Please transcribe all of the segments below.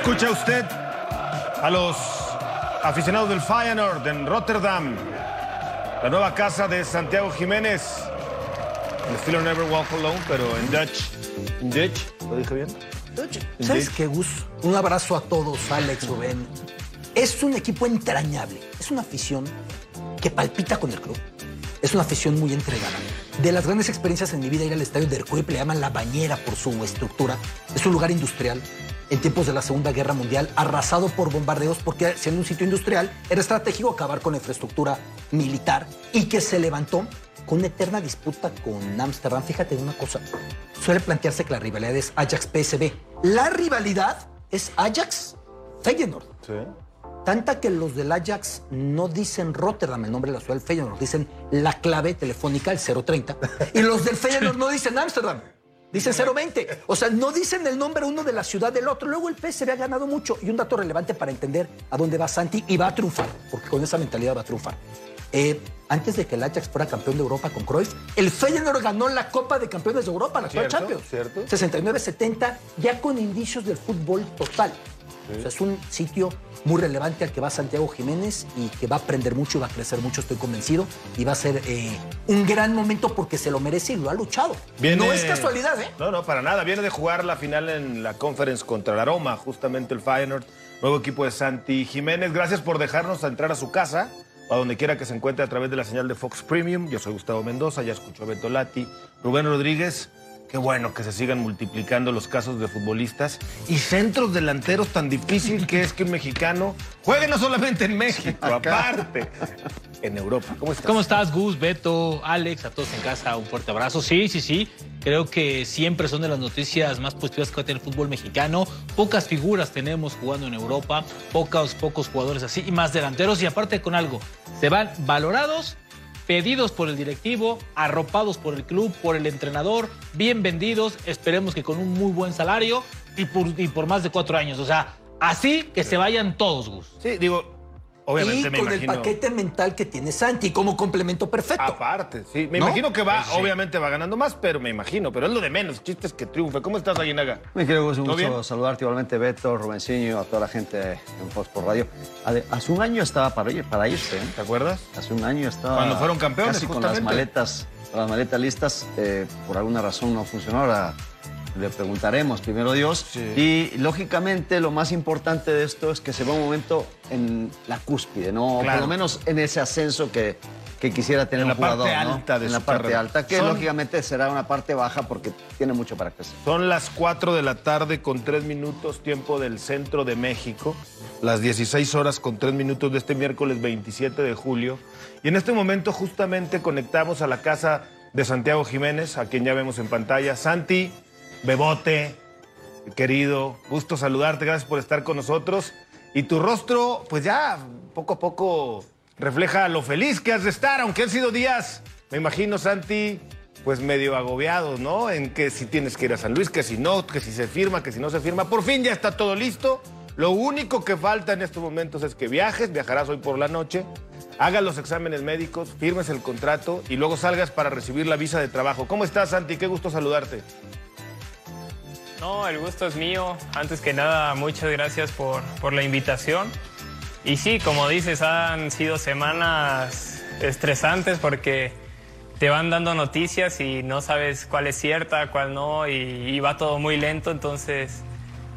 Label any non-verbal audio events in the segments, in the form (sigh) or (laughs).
Escucha usted a los aficionados del Feyenoord en Rotterdam, la nueva casa de Santiago Jiménez. El estilo Never Walk Alone, pero en Dutch. ¿En Dutch? ¿Lo dije bien? ¿Sabes qué, Gus? Un abrazo a todos, Alex, Rubén. Es un equipo entrañable. Es una afición que palpita con el club. Es una afición muy entregada. De las grandes experiencias en mi vida, ir al estadio de Ercuip le llaman la bañera por su estructura. Es un lugar industrial. En tiempos de la Segunda Guerra Mundial, arrasado por bombardeos, porque siendo un sitio industrial, era estratégico acabar con la infraestructura militar y que se levantó con una eterna disputa con Ámsterdam. Fíjate una cosa. Suele plantearse que la rivalidad es Ajax-PSB. La rivalidad es Ajax-Feyenoord. Sí. Tanta que los del Ajax no dicen Rotterdam, el nombre de la ciudad del Feyenoord, dicen la clave telefónica, el 030. Y los del Feyenoord no dicen Ámsterdam, dicen 020. O sea, no dicen el nombre uno de la ciudad del otro. Luego el PSV ha ganado mucho. Y un dato relevante para entender a dónde va Santi y va a triunfar, porque con esa mentalidad va a triunfar. Eh, antes de que el Ajax fuera campeón de Europa con Cruyff, el Feyenoord ganó la Copa de Campeones de Europa, la Cierto, Champions. cierto. 69-70, ya con indicios del fútbol total. O sea, es un sitio muy relevante al que va Santiago Jiménez y que va a aprender mucho y va a crecer mucho, estoy convencido. Y va a ser eh, un gran momento porque se lo merece y lo ha luchado. Viene- No es casualidad, ¿eh? No, no, para nada. Viene de jugar la final en la conference contra la Roma, justamente el Feyenoord, nuevo equipo de Santi Jiménez. Gracias por dejarnos entrar a su casa, a donde quiera que se encuentre a través de la señal de Fox Premium. Yo soy Gustavo Mendoza, ya escuchó a Beto Lati, Rubén Rodríguez. Qué bueno que se sigan multiplicando los casos de futbolistas y centros delanteros tan difícil que es que un mexicano juegue no solamente en México, aparte en Europa. ¿Cómo estás? ¿Cómo estás, Gus, Beto, Alex, a todos en casa? Un fuerte abrazo. Sí, sí, sí. Creo que siempre son de las noticias más positivas que va a tener el fútbol mexicano. Pocas figuras tenemos jugando en Europa, pocos, pocos jugadores así y más delanteros. Y aparte con algo, se van valorados, pedidos por el directivo, arropados por el club, por el entrenador, bien vendidos. Esperemos que con un muy buen salario y por, y por más de cuatro años. O sea, así que se vayan todos, Gus. Sí, digo, obviamente y me con imagino. el paquete mental que tiene Santi como complemento perfecto. Aparte, sí. Me ¿No? imagino que va, Sí, sí. obviamente va ganando más, pero me imagino. Pero es lo de menos. El chiste es que triunfe. ¿Cómo estás, Aguinaga? Me quiero un ¿Todo bien? gusto saludarte igualmente, Beto, Rubencinho, a toda la gente en Fox por Radio. Hace un año estaba para, ir, para irse, ¿eh? ¿Te acuerdas? Hace un año estaba. Cuando fueron campeones, Casi con las maletas, con las maletas listas. eh, por alguna razón no funcionó. Ahora le preguntaremos, primero Dios. Sí. Y lógicamente lo más importante de esto es que se va un momento en la cúspide, ¿no? Claro. Por lo menos en ese ascenso que, que quisiera tener En la un jugador. parte ¿no? alta de En la parte carrera. alta, que Son- lógicamente será una parte baja porque tiene mucho para crecer. Son las 4 de la tarde con 3 minutos, tiempo del centro de México. Las 16 horas con 3 minutos de este miércoles 27 de julio. Y en este momento justamente conectamos a la casa de Santiago Jiménez, a quien ya vemos en pantalla. Santi, Bebote, querido, gusto saludarte, gracias por estar con nosotros. Y tu rostro, pues ya poco a poco refleja lo feliz que has de estar, aunque han sido días, me imagino, Santi, pues medio agobiados, ¿no? En que si tienes que ir a San Luis, que si no, que si se firma, que si no se firma. Por fin ya está todo listo. Lo único que falta en estos momentos es que viajes, viajarás hoy por la noche, hagas los exámenes médicos, firmes el contrato y luego salgas para recibir la visa de trabajo. ¿Cómo estás, Santi? Qué gusto saludarte. No, el gusto es mío. Antes que nada, muchas gracias por, por la invitación. Y sí, como dices, han sido semanas estresantes porque te van dando noticias y no sabes cuál es cierta, cuál no, y, va todo muy lento, entonces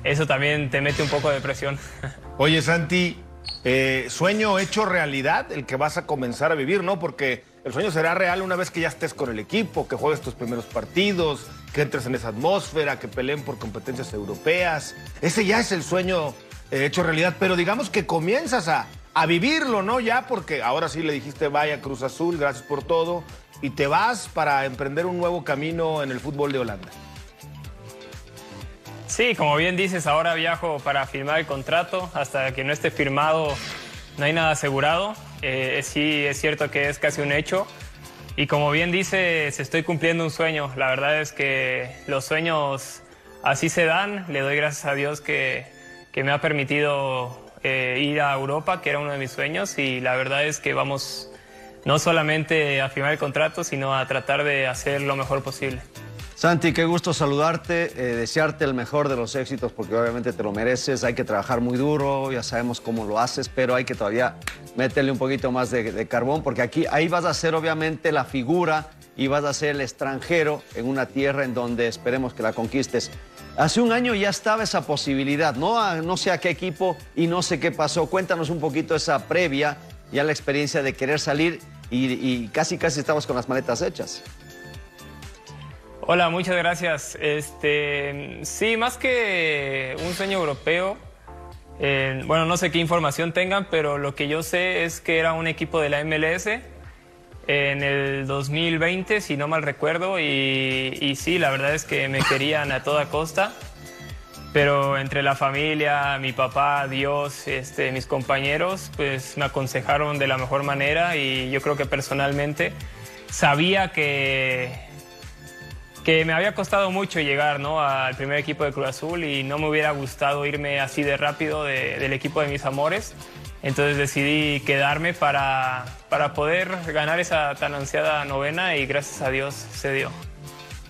eso también te mete un poco de presión. (laughs) Oye, Santi, eh, sueño hecho realidad el que vas a comenzar a vivir, ¿no? Porque El sueño será real una vez que ya estés con el equipo, que juegues tus primeros partidos, que entres en esa atmósfera, que peleen por competencias europeas. Ese ya es el sueño eh, hecho realidad, pero digamos que comienzas a, a vivirlo, ¿no? Ya porque ahora sí le dijiste vaya Cruz Azul, gracias por todo, y te vas para emprender un nuevo camino en el fútbol de Holanda. Sí, como bien dices, ahora viajo para firmar el contrato. Hasta que no esté firmado, no hay nada asegurado. Eh, sí, es cierto que es casi un hecho. Y como bien dices, estoy cumpliendo un sueño. La verdad es que los sueños así se dan. Le doy gracias a Dios que, que me ha permitido eh, ir a Europa, que era uno de mis sueños. Y la verdad es que vamos no solamente a firmar el contrato, sino a tratar de hacer lo mejor posible. Santi, qué gusto saludarte, eh, desearte el mejor de los éxitos porque obviamente te lo mereces, hay que trabajar muy duro, ya sabemos cómo lo haces, pero hay que todavía meterle un poquito más de, carbón porque aquí ahí vas a ser obviamente la figura y vas a ser el extranjero en una tierra en donde esperemos que la conquistes. Hace un año ya estaba esa posibilidad, no, no sé a qué equipo y no sé qué pasó. Cuéntanos un poquito esa previa, ya la experiencia de querer salir y, y casi casi estamos con las maletas hechas. Hola, muchas gracias. Este, sí, más que un sueño europeo, eh, bueno, no sé qué información tengan, pero lo que yo sé es que era un equipo de la MLS en el 2020, si no mal recuerdo, y, sí, la verdad es que me querían a toda costa, pero entre la familia, mi papá, Dios, este, mis compañeros, pues me aconsejaron de la mejor manera y yo creo que personalmente sabía que que me había costado mucho llegar ¿no? al primer equipo de Cruz Azul y no me hubiera gustado irme así de rápido del equipo de mis amores. Entonces decidí quedarme para, para poder ganar esa tan ansiada novena y gracias a Dios se dio.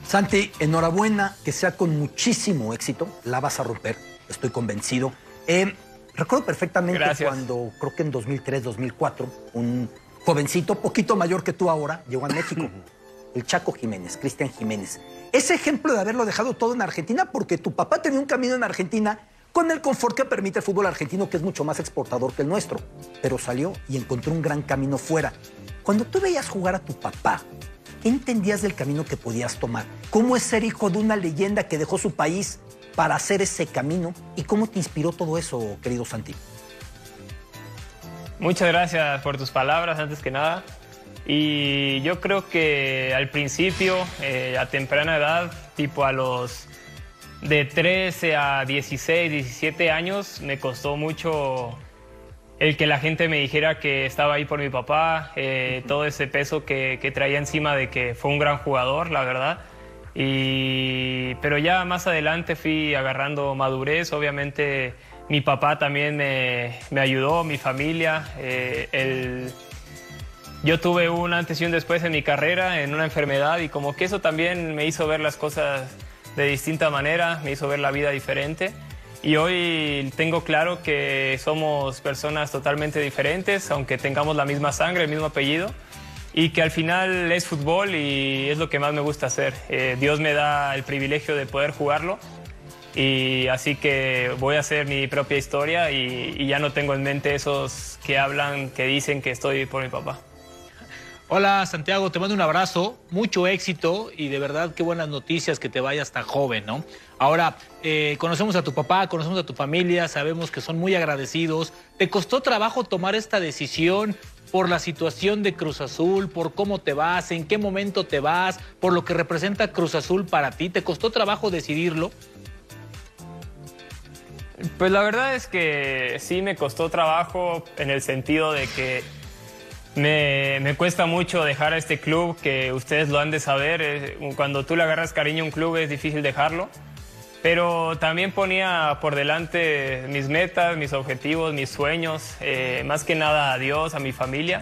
Santi, enhorabuena, que sea con muchísimo éxito. La vas a romper, estoy convencido. Eh, recuerdo perfectamente cuando, creo que en 2003, 2004, un jovencito, poquito mayor que tú ahora, llegó a México. (laughs) el Chaco Jiménez, Cristian Jiménez. Ese ejemplo de haberlo dejado todo en Argentina porque tu papá tenía un camino en Argentina con el confort que permite el fútbol argentino, que es mucho más exportador que el nuestro. Pero salió y encontró un gran camino fuera. Cuando tú veías jugar a tu papá, ¿qué entendías del camino que podías tomar? ¿Cómo es ser hijo de una leyenda que dejó su país para hacer ese camino? ¿Y cómo te inspiró todo eso, querido Santi? Muchas gracias por tus palabras, antes que nada. Y yo creo que al principio, eh, a temprana edad, tipo a los de 13 a 16, 17 años, me costó mucho el que la gente me dijera que estaba ahí por mi papá, eh, todo ese peso que, que, traía encima de que fue un gran jugador, la verdad. Y, pero ya más adelante fui agarrando madurez, obviamente mi papá también me, me ayudó, mi familia, eh, el yo tuve un antes y un después en mi carrera, en una enfermedad, y como que eso también me hizo ver las cosas de distinta manera, me hizo ver la vida diferente. Y hoy tengo claro que somos personas totalmente diferentes, aunque tengamos la misma sangre, el mismo apellido, y que al final es fútbol y es lo que más me gusta hacer. Eh, Dios me da el privilegio de poder jugarlo, y así que voy a hacer mi propia historia y, y ya no tengo en mente esos que hablan, que dicen que estoy por mi papá. Hola Santiago, te mando un abrazo, mucho éxito y de verdad qué buenas noticias que te vayas tan joven, ¿no? Ahora, eh, conocemos a tu papá, conocemos a tu familia, sabemos que son muy agradecidos. ¿Te costó trabajo tomar esta decisión por la situación de Cruz Azul, por cómo te vas, en qué momento te vas, por lo que representa Cruz Azul para ti? ¿Te costó trabajo decidirlo? Pues la verdad es que sí me costó trabajo en el sentido de que me, cuesta mucho dejar a este club, que ustedes lo han de saber. Cuando tú le agarras cariño a un club es difícil dejarlo. Pero también ponía por delante mis metas, mis objetivos, mis sueños, eh, más que nada a Dios, a mi familia.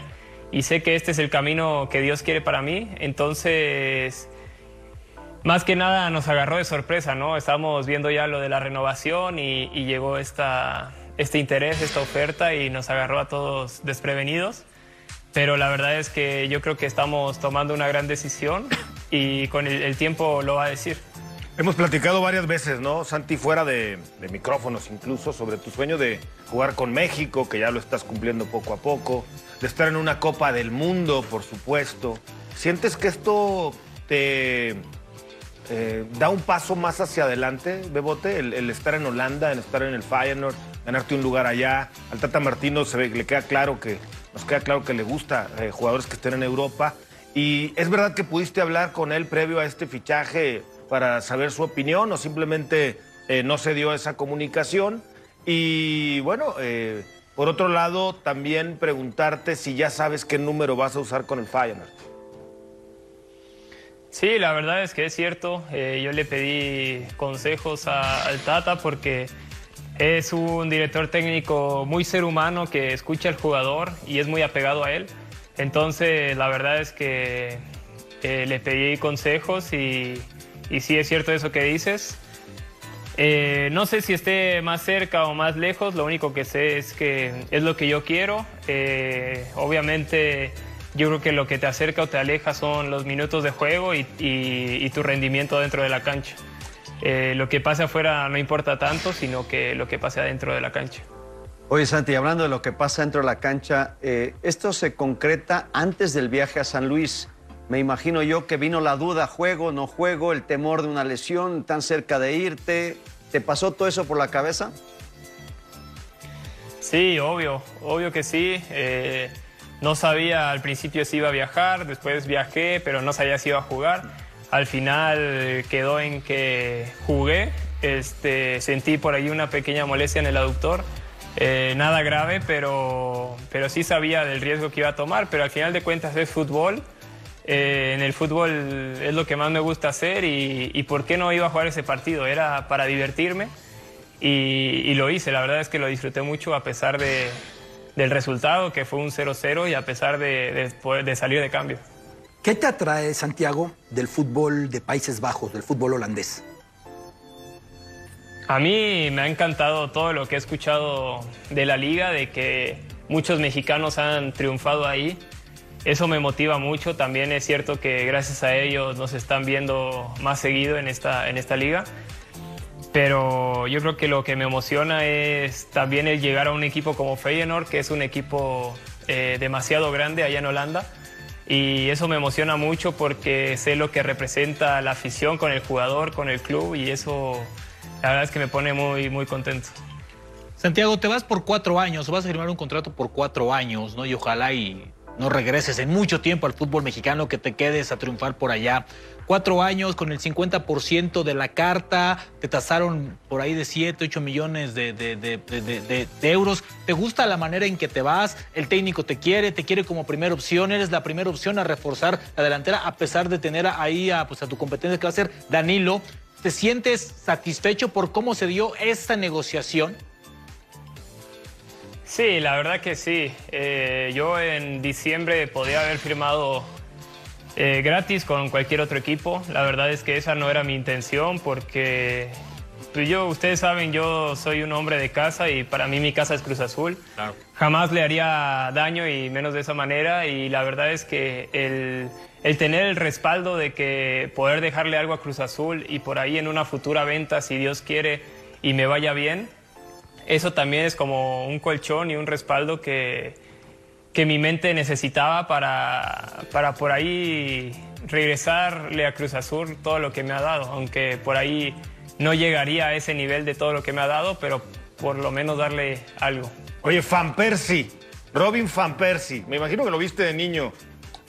Y sé que este es el camino que Dios quiere para mí. Entonces, más que nada nos agarró de sorpresa, ¿no? Estábamos viendo ya lo de la renovación y, y llegó esta, este interés, esta oferta y nos agarró a todos desprevenidos pero la verdad es que yo creo que estamos tomando una gran decisión y con el, tiempo lo va a decir. Hemos platicado varias veces, ¿no, Santi, fuera de, micrófonos incluso, sobre tu sueño de jugar con México, que ya lo estás cumpliendo poco a poco, de estar en una Copa del Mundo, por supuesto. ¿Sientes que esto te eh, da un paso más hacia adelante, Bebote, el, estar en Holanda, el estar en el Feyenoord, ganarte un lugar allá? Al Tata Martino se le queda claro que, nos queda claro que le gusta eh, jugadores que estén en Europa. Y es verdad que pudiste hablar con él previo a este fichaje para saber su opinión o simplemente eh, no se dio esa comunicación. Y bueno, eh, por otro lado, también preguntarte si ya sabes qué número vas a usar con el Feyenoord. Sí, la verdad es que es cierto. Yo le pedí consejos al Tata porque es un director técnico muy ser humano que escucha al jugador y es muy apegado a él. Entonces, la verdad es que eh, le pedí consejos y, y, sí es cierto eso que dices. Eh, no sé si esté más cerca o más lejos, lo único que sé es que es lo que yo quiero. Eh, obviamente yo creo que lo que te acerca o te aleja son los minutos de juego y, tu rendimiento dentro de la cancha. Eh, lo que pase afuera no importa tanto, sino que lo que pase adentro de la cancha. Oye, Santi, hablando de lo que pasa dentro de la cancha, eh, esto se concreta antes del viaje a San Luis. Me imagino yo que vino la duda, juego, no juego, el temor de una lesión tan cerca de irte. ¿Te pasó todo eso por la cabeza? Sí, obvio, obvio que sí. Eh, no sabía al principio si iba a viajar, después viajé, pero no sabía si iba a jugar. Al final quedó en que jugué, este, sentí por ahí una pequeña molestia en el aductor. Eh, nada grave, pero, pero sí sabía del riesgo que iba a tomar, pero al final de cuentas es fútbol. Eh, en el fútbol es lo que más me gusta hacer y, y, por qué no iba a jugar ese partido, era para divertirme y, lo hice, la verdad es que lo disfruté mucho a pesar de, del resultado, que fue un 0-0 y a pesar de, de, de salir de cambio. ¿Qué te atrae, Santiago, del fútbol de Países Bajos, del fútbol holandés? A mí me ha encantado todo lo que he escuchado de la liga, de que muchos mexicanos han triunfado ahí. Eso me motiva mucho. También es cierto que gracias a ellos nos están viendo más seguido en esta, en esta liga. Pero yo creo que lo que me emociona es también el llegar a un equipo como Feyenoord, que es un equipo eh, demasiado grande allá en Holanda. Y eso me emociona mucho porque sé lo que representa la afición con el jugador, con el club y eso la verdad es que me pone muy, muy contento. Santiago, te vas por cuatro años, vas a firmar un contrato por cuatro años, ¿no? Y ojalá y no regreses en mucho tiempo al fútbol mexicano, que te quedes a triunfar por allá. Cuatro años con el 50% de la carta, te tasaron por ahí de 7, 8 millones de, de, de, de, euros. ¿Te gusta la manera en que te vas? El técnico te quiere, te quiere como primera opción, eres la primera opción a reforzar la delantera, a pesar de tener ahí a, pues, a tu competencia que va a ser Danilo. ¿Te sientes satisfecho por cómo se dio esta negociación? Sí, la verdad que sí. Eh, yo en diciembre podía haber firmado eh, gratis con cualquier otro equipo. La verdad es que esa no era mi intención porque pues yo, ustedes saben, yo soy un hombre de casa y para mí mi casa es Cruz Azul. Claro. Jamás le haría daño y menos de esa manera y la verdad es que el, el tener el respaldo de que poder dejarle algo a Cruz Azul y por ahí en una futura venta, si Dios quiere y me vaya bien, eso también es como un colchón y un respaldo que, que mi mente necesitaba para, para por ahí regresarle a Cruz Azul todo lo que me ha dado, aunque por ahí no llegaría a ese nivel de todo lo que me ha dado, pero por lo menos darle algo. Oye, Fan Persie, Robin Fan Persie, me imagino que lo viste de niño.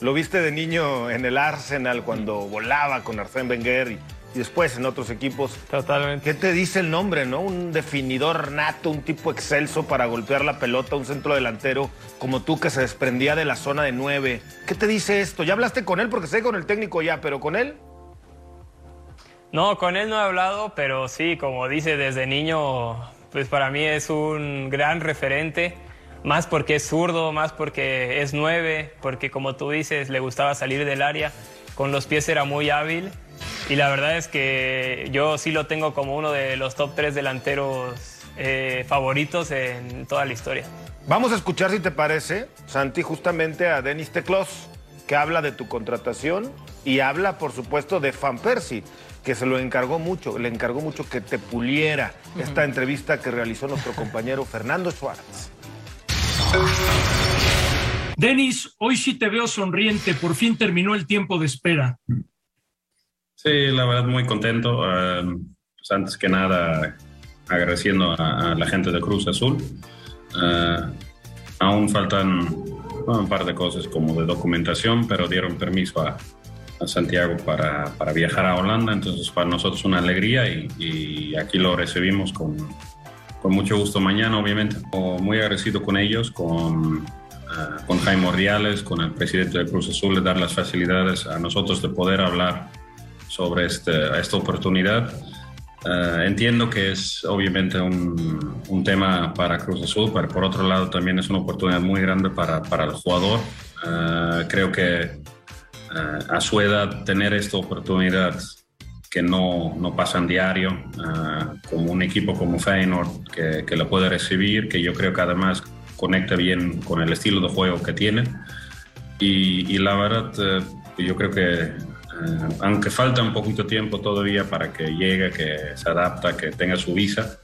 Lo viste de niño en el Arsenal cuando volaba con Arsène Wenger y, y, después en otros equipos. Totalmente. ¿Qué te dice el nombre, no? Un definidor nato, un tipo excelso para golpear la pelota, un centro delantero como tú que se desprendía de la zona de nueve. ¿Qué te dice esto? ¿Ya hablaste con él? Porque sé con el técnico ya, pero con él. No, con él no he hablado, pero sí, como dice, desde niño, pues para mí es un gran referente más porque es zurdo, más porque es nueve, porque como tú dices, le gustaba salir del área, con los pies era muy hábil y la verdad es que yo sí lo tengo como uno de los top tres delanteros eh, favoritos en toda la historia. Vamos a escuchar, si te parece, Santi, justamente a Denis Teclos, que habla de tu contratación Y habla, por supuesto, de Fan Persie, que se lo encargó mucho, le encargó mucho que te puliera esta entrevista que realizó nuestro compañero Fernando Suárez. Denis, hoy sí te veo sonriente, por fin terminó el tiempo de espera. Sí, la verdad muy contento. Eh, pues antes que nada, agradeciendo a, la gente de Cruz Azul. Eh, aún faltan un par de cosas como de documentación, pero dieron permiso a, Santiago para, para, viajar a Holanda, entonces para nosotros una alegría y, aquí lo recibimos con, con, mucho gusto mañana, obviamente. Muy agradecido con ellos, con, uh, con Jaime Ordiales, con el presidente de Cruz Azul, de dar las facilidades a nosotros de poder hablar sobre este, esta oportunidad. Uh, entiendo que es obviamente un, un, tema para Cruz Azul, pero por otro lado también es una oportunidad muy grande para, para el jugador. Uh, creo que a su edad tener esta oportunidad que no, no pasan diario, uh, como un equipo como Feyenoord que, que lo puede recibir, que yo creo que además conecta bien con el estilo de juego que tiene. Y, y la verdad, uh, yo creo que uh, aunque falta un poquito tiempo todavía para que llegue, que se adapta, que tenga su visa,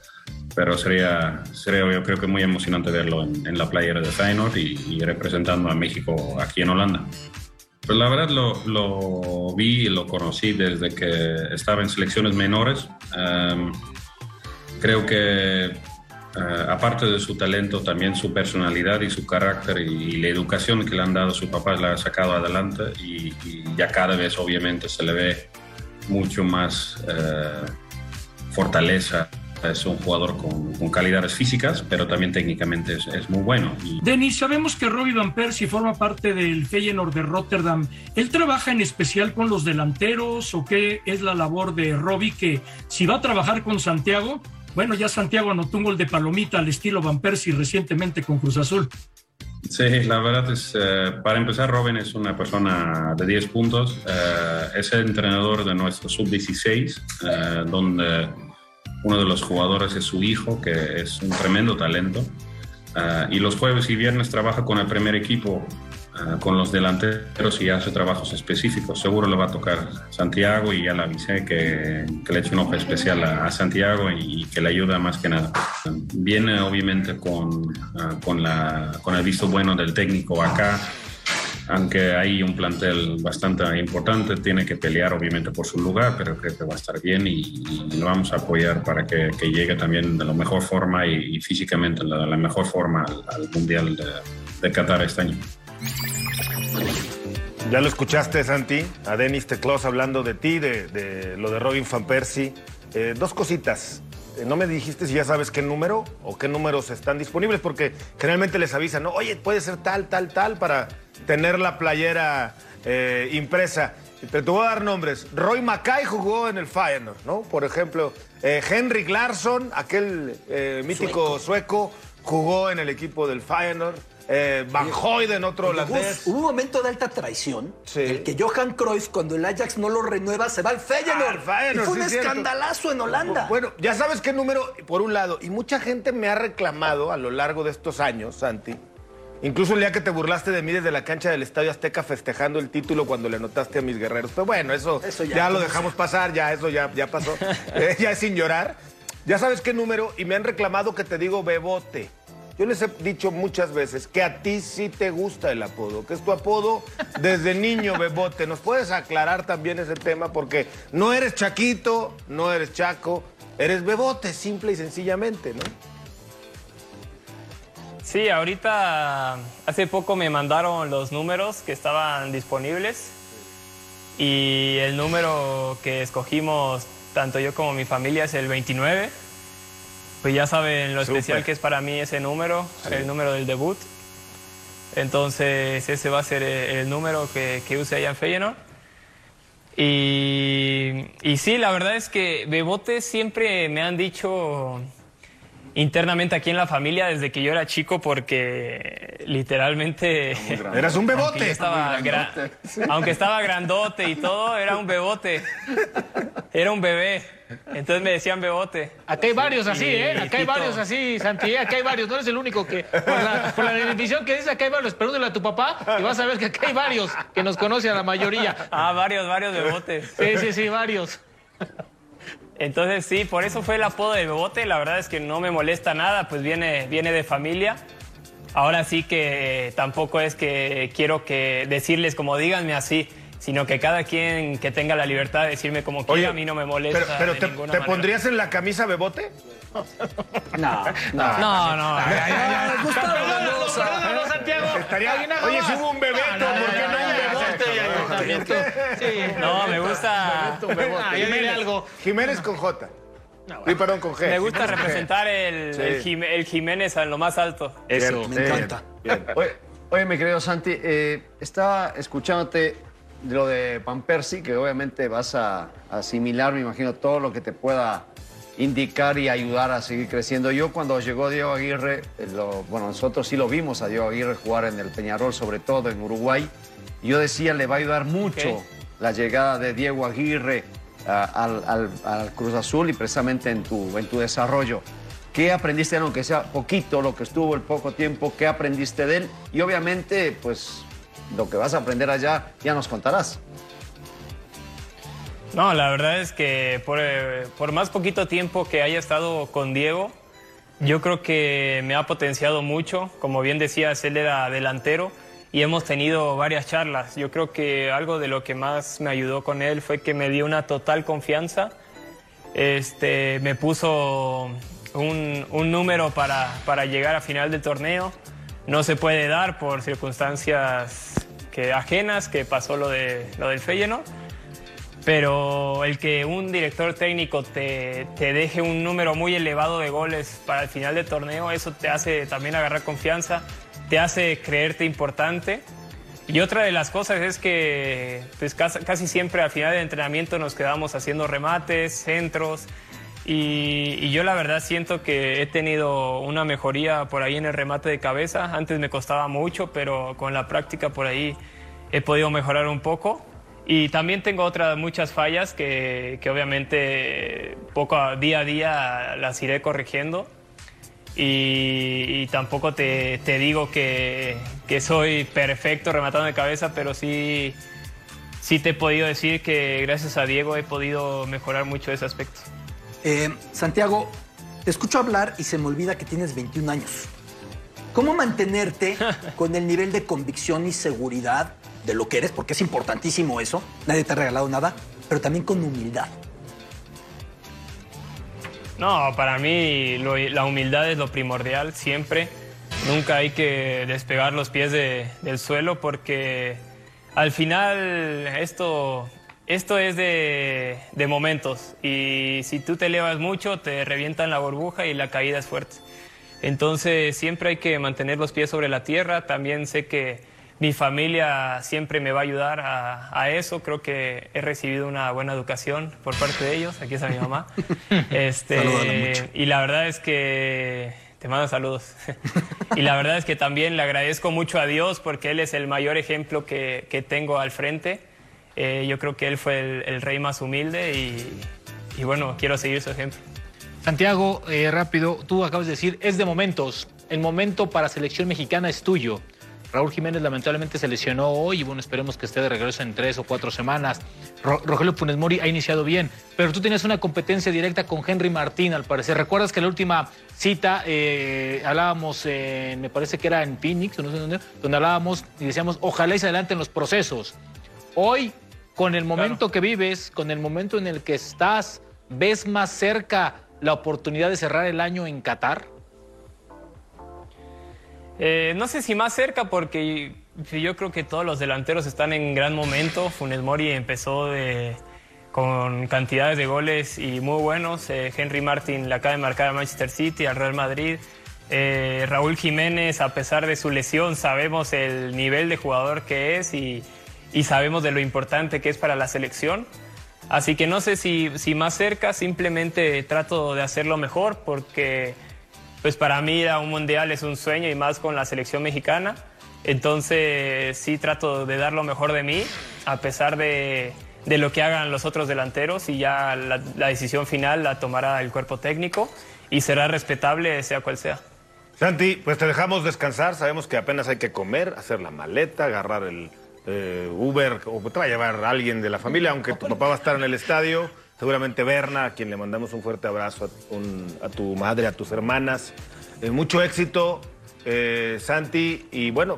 pero sería, sería yo creo que muy emocionante verlo en, en la playera de Feyenoord y, y representando a México aquí en Holanda. Pues la verdad lo, lo, vi y lo conocí desde que estaba en selecciones menores. Um, creo que uh, aparte de su talento, también su personalidad y su carácter y, la educación que le han dado sus papás la ha sacado adelante y, ya cada vez obviamente se le ve mucho más uh, fortaleza es un jugador con, con, calidades físicas, pero también técnicamente es, muy bueno. Denis, sabemos que Robbie Van Persie forma parte del Feyenoord de Rotterdam. ¿Él trabaja en especial con los delanteros o qué es la labor de Robbie que si va a trabajar con Santiago, bueno, ya Santiago anotó un gol de palomita al estilo Van Persie recientemente con Cruz Azul. Sí, la verdad es, eh, para empezar, Robin es una persona de 10 puntos, eh, es el entrenador de nuestro sub-16, eh, donde uno de los jugadores es su hijo, que es un tremendo talento. Uh, y los jueves y viernes trabaja con el primer equipo, con los delanteros y hace trabajos específicos. Seguro le va a tocar Santiago y ya le avisé que, le eche un ojo especial a, Santiago y que le ayuda más que nada. Viene obviamente con, uh, con, el visto bueno del técnico acá aunque hay un plantel bastante importante, tiene que pelear obviamente por su lugar, pero creo que va a estar bien y, y lo vamos a apoyar para que, llegue también de la mejor forma y, físicamente de la, mejor forma al, al Mundial de, de, Qatar este año. Ya lo escuchaste, Santi, a Denis Teclos hablando de ti, de, de lo de Robin Van Persie. Eh, dos cositas no me dijiste si ya sabes qué número o qué números están disponibles, porque generalmente les avisan, ¿no? oye, puede ser tal, tal, tal, para tener la playera eh, impresa. Te, te, voy a dar nombres. Roy Mackay jugó en el Feyenoord, ¿no? Por ejemplo, eh, Henrik Larsson, aquel eh, mítico sueco. sueco, jugó en el equipo del Feyenoord. Eh, Van Hoyden, otro holandés. Hubo un momento de alta traición. Sí. El que Johan Cruyff, cuando el Ajax no lo renueva, se va al Feyenoord. Ah, Feyenoord y fue un sí, escandalazo cierto. en Holanda. Bueno, ya sabes qué número, por un lado, y mucha gente me ha reclamado a lo largo de estos años, Santi, Incluso el día que te burlaste de mí desde la cancha del Estadio Azteca festejando el título cuando le anotaste a mis guerreros. Pero bueno, eso, eso ya, ya, lo dejamos pasar, ya eso ya, ya pasó. (laughs) eh, ya es sin llorar. Ya sabes qué número y me han reclamado que te digo bebote. Yo les he dicho muchas veces que a ti sí te gusta el apodo, que es tu apodo desde niño bebote. ¿Nos puedes aclarar también ese tema? Porque no eres chaquito, no eres chaco, eres bebote, simple y sencillamente, ¿no? Sí, ahorita hace poco me mandaron los números que estaban disponibles y el número que escogimos tanto yo como mi familia es el 29. Pues ya saben lo Super. especial que es para mí ese número, sí. el número del debut. Entonces ese va a ser el número que, que use allá en Feyenoord. Y, y sí, la verdad es que Bebote siempre me han dicho internamente aquí en la familia desde que yo era chico porque literalmente... (laughs) Eras un bebote. Aunque, estaba gra- aunque estaba grandote y todo, era un bebote. Era un bebé. Entonces me decían bebote. Acá hay varios así, ¿eh? Acá hay varios así, Santi. ¿eh? Acá hay varios. No eres el único que. Por la, por la definición que dice, acá hay varios. Pregúntale a tu papá y vas a ver que acá hay varios que nos conoce a la mayoría. Ah, varios, varios bebotes. Sí, sí, sí, varios. Entonces sí, por eso fue el apodo de Bebote. La verdad es que no me molesta nada, pues viene, viene de familia. Ahora sí que tampoco es que quiero que decirles como díganme así, sino que cada quien que tenga la libertad de decirme como quiera, a mí no me molesta. Pero, pero de te, ninguna ¿te manera. pondrías en la camisa bebote? No, no. No, no. Ah, Gustavo Santiago. Oye, si hubo un bebeto, ¿por qué no un bebote? Sí. No, me gusta, dile algo. Jiménez con J. Sí, perdón, con G. me gusta Jiménez representar el, Sí. el Jim- el Jiménez a lo más alto. Eso. Me encanta. Bien. Oye, oye, mi querido Santi, eh, estaba escuchándote de lo de Persie, que obviamente vas a asimilar, me imagino, todo lo que te pueda indicar y ayudar a seguir creciendo. Yo cuando llegó Diego Aguirre, eh, lo- bueno, nosotros sí lo vimos a Diego Aguirre jugar en el Peñarol, sobre todo en Uruguay. Yo decía, le va a ayudar mucho la llegada de Diego Aguirre al, al- al Cruz Azul y precisamente en tu, en tu desarrollo. ¿Qué aprendiste, aunque sea poquito, lo que estuvo el poco tiempo, qué aprendiste de él? Y obviamente, pues, lo que vas a aprender allá ya nos contarás. No, la verdad es que por, eh, por más poquito tiempo que haya estado con Diego, yo creo que me ha potenciado mucho. Como bien decías, él era delantero y hemos tenido varias charlas. Yo creo que algo de lo que más me ayudó con él fue que me dio una total confianza. Este, me puso un, un número para, para llegar a final del torneo. No se puede dar por circunstancias que, ajenas, que pasó lo, de, lo del Feyenoord. Pero el que un director técnico te, te deje un número muy elevado de goles para el final del torneo, eso te hace también agarrar confianza, te hace creerte importante. Y otra de las cosas es que pues, casi, siempre al final del entrenamiento nos quedamos haciendo remates, centros. Y, y yo la verdad siento que he tenido una mejoría por ahí en el remate de cabeza. Antes me costaba mucho, pero con la práctica por ahí he podido mejorar un poco. Y también tengo otras muchas fallas que, que obviamente poco a- día a día las iré corrigiendo. Y, y tampoco te, te digo que, que soy perfecto rematando de cabeza, pero sí, sí te he podido decir que gracias a Diego he podido mejorar mucho ese aspecto. Eh, Santiago, te escucho hablar y se me olvida que tienes 21 años. ¿Cómo mantenerte (laughs) con el nivel de convicción y seguridad de lo que eres? Porque es importantísimo eso. Nadie te ha regalado nada, pero también con humildad. No, para mí lo- la humildad es lo primordial siempre. Nunca hay que despegar los pies de- del suelo porque al final esto, esto es de, de momentos y si tú te elevas mucho te revientan la burbuja y la caída es fuerte. Entonces siempre hay que mantener los pies sobre la tierra. También sé que mi familia siempre me va a ayudar a, a eso. Creo que he recibido una buena educación por parte de ellos. Aquí está mi mamá. (laughs) Este, mucho. y la verdad es que te mando saludos. (laughs) y la verdad es que también le agradezco mucho a Dios porque Él es el mayor ejemplo que, que tengo al frente. Eh, yo creo que Él fue el, rey más humilde y, bueno, quiero seguir su ejemplo. Santiago, eh, rápido, tú acabas de decir, es de momentos. El momento para selección mexicana es tuyo. Raúl Jiménez lamentablemente se lesionó hoy y bueno, esperemos que esté de regreso en tres o cuatro semanas. Ro- Rogelio Funes ha iniciado bien, pero tú tenías una competencia directa con Henry Martín, al parecer. ¿Recuerdas que la última cita eh, hablábamos, me parece que era en Phoenix, no sé dónde, donde hablábamos y decíamos, ojalá y se adelanten los procesos. Hoy, con el momento que vives, con el momento en el que estás, ¿ves más cerca la oportunidad de cerrar el año en Qatar? Eh, no sé si más cerca porque yo creo que todos los delanteros están en gran momento. Funes Mori empezó de- con cantidades de goles y muy buenos. Eh, Henry Martin le acaba de marcar a Manchester City, al Real Madrid. Eh, Raúl Jiménez, a pesar de su lesión, sabemos el nivel de jugador que es y, y sabemos de lo importante que es para la selección. Así que no sé si, si más cerca, simplemente trato de hacerlo mejor porque pues para mí ir a un mundial es un sueño y más con la selección mexicana. Entonces sí trato de dar lo mejor de mí, a pesar de, de lo que hagan los otros delanteros y ya la, la decisión final la tomará el cuerpo técnico y será respetable sea cual sea. Santi, pues te dejamos descansar. Sabemos que apenas hay que comer, hacer la maleta, agarrar el eh, Uber o te va a llevar alguien de la familia, aunque tu papá va a estar en el estadio. Seguramente Berna, a quien le mandamos un fuerte abrazo, a, a tu madre, a tus hermanas. Eh, mucho éxito, eh, Santi. Y bueno,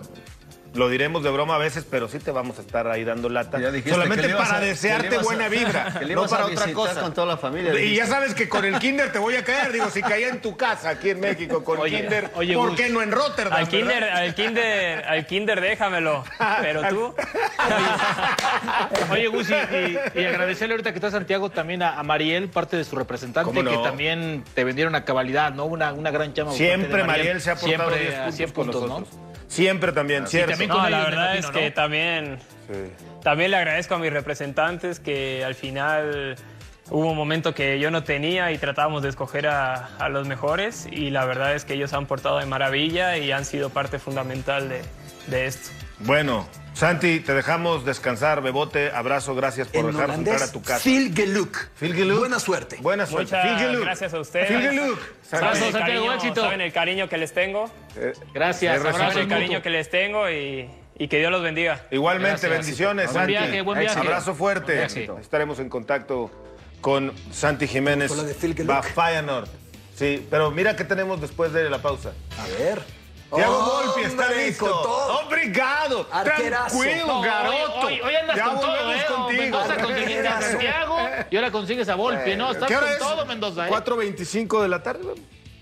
lo diremos de broma a veces, pero sí te vamos a estar ahí dando lata. Ya dijiste Solamente para a- desearte ibas a- buena vibra, (laughs) que no para otra cosa. con toda la familia, Y ya sabes que con el kinder te voy a caer. Digo, si caía en tu casa aquí en México con Oye, kinder, oye, ¿por qué no en Rotterdam? Al kinder, al kinder, al kinder déjamelo, pero tú... (laughs) Oye, Gus, y, agradecerle ahorita que está Santiago también a, a Mariel, parte de su representante, que también te vendieron a cabalidad, ¿no? Una, una gran chama. Siempre Mariel se ha portado Siempre 10 a puntos 100 con nosotros. ¿no? Siempre también, cierto. también No, la verdad es que ¿no? también, Sí. también le agradezco a mis representantes que al final hubo un momento que yo no tenía y tratábamos de escoger a, a los mejores y la verdad es que ellos han portado de maravilla y han sido parte fundamental de, de esto. Bueno, Santi, te dejamos descansar, Bebote. Abrazo, gracias por En dejarnos entrar a tu casa. Phil Geluk. Phil Geluk. Buena suerte. Buena suerte. Muchas Phil Geluk. gracias a ustedes. Phil Geluk. Santiago, éxito. saben el cariño que les tengo, Gracias, Saben el cariño mutuo. que les tengo y, y que Dios los bendiga. Igualmente, Gracias. bendiciones, Buen Santi. viaje, buen viaje. Abrazo fuerte. Buen. Estaremos en contacto con Santi Jiménez. Con la de Phil Geluk. Va Feyenoord. Sí, pero mira qué tenemos después de la pausa. A ver. Tiago ¡Hombre, Volpi está listo. Obrigado. Arquerazo. Tranquilo, No, hoy, garoto. hoy- hoy andas ya con todo, volvemos ¿eh? contigo. Mendoza conseguiste a Arquerazo. Santiago y ahora consigues a Volpi, ¿no? Estás ¿Qué hora con es? todo, Mendoza, ¿eh? 4.25 de la tarde.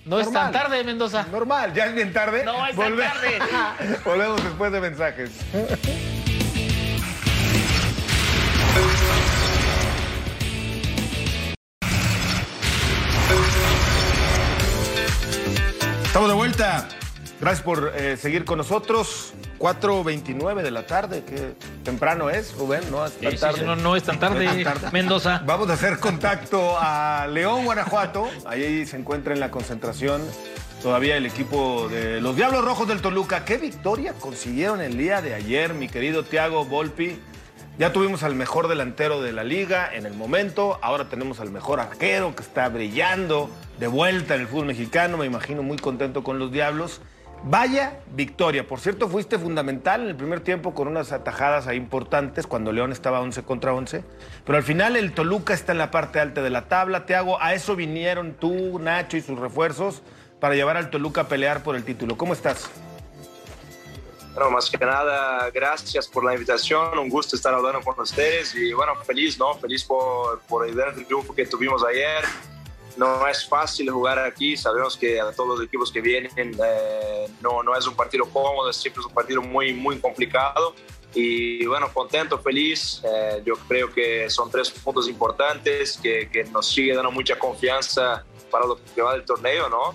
No es tan tarde, Mendoza. Normal, ya es bien tarde. No, es tan tarde. (laughs) Volvemos después de mensajes. Estamos de vuelta. Gracias por eh, seguir con nosotros. 4.29 de la tarde, que temprano es, Rubén, ¿no? Es Sí, tan sí, tarde. sí, no, no es tan tarde, No es tan tarde. Mendoza. Vamos a hacer contacto a León, Guanajuato. Ahí se encuentra en la concentración todavía el equipo de los Diablos Rojos del Toluca. ¿Qué victoria consiguieron el día de ayer, mi querido Tiago Volpi? Ya tuvimos al mejor delantero de la liga en el momento. Ahora tenemos al mejor arquero que está brillando de vuelta en el fútbol mexicano. Me imagino muy contento con los Diablos. Vaya victoria. Por cierto, fuiste fundamental en el primer tiempo con unas atajadas importantes cuando León estaba 11 contra 11. Pero al final el Toluca está en la parte alta de la tabla. Te hago, a eso vinieron tú, Nacho y sus refuerzos para llevar al Toluca a pelear por el título. ¿Cómo estás? Bueno, más que nada, gracias por la invitación, un gusto estar hablando con ustedes y bueno, feliz, ¿no? Feliz por, por el triunfo que tuvimos ayer. No es fácil jugar aquí, sabemos que a todos los equipos que vienen eh, no, no es un partido cómodo, siempre es un partido muy, muy complicado. Y bueno, contento, feliz. Eh, yo creo que son tres puntos importantes que, que nos sigue dando mucha confianza para lo que va del torneo, ¿no?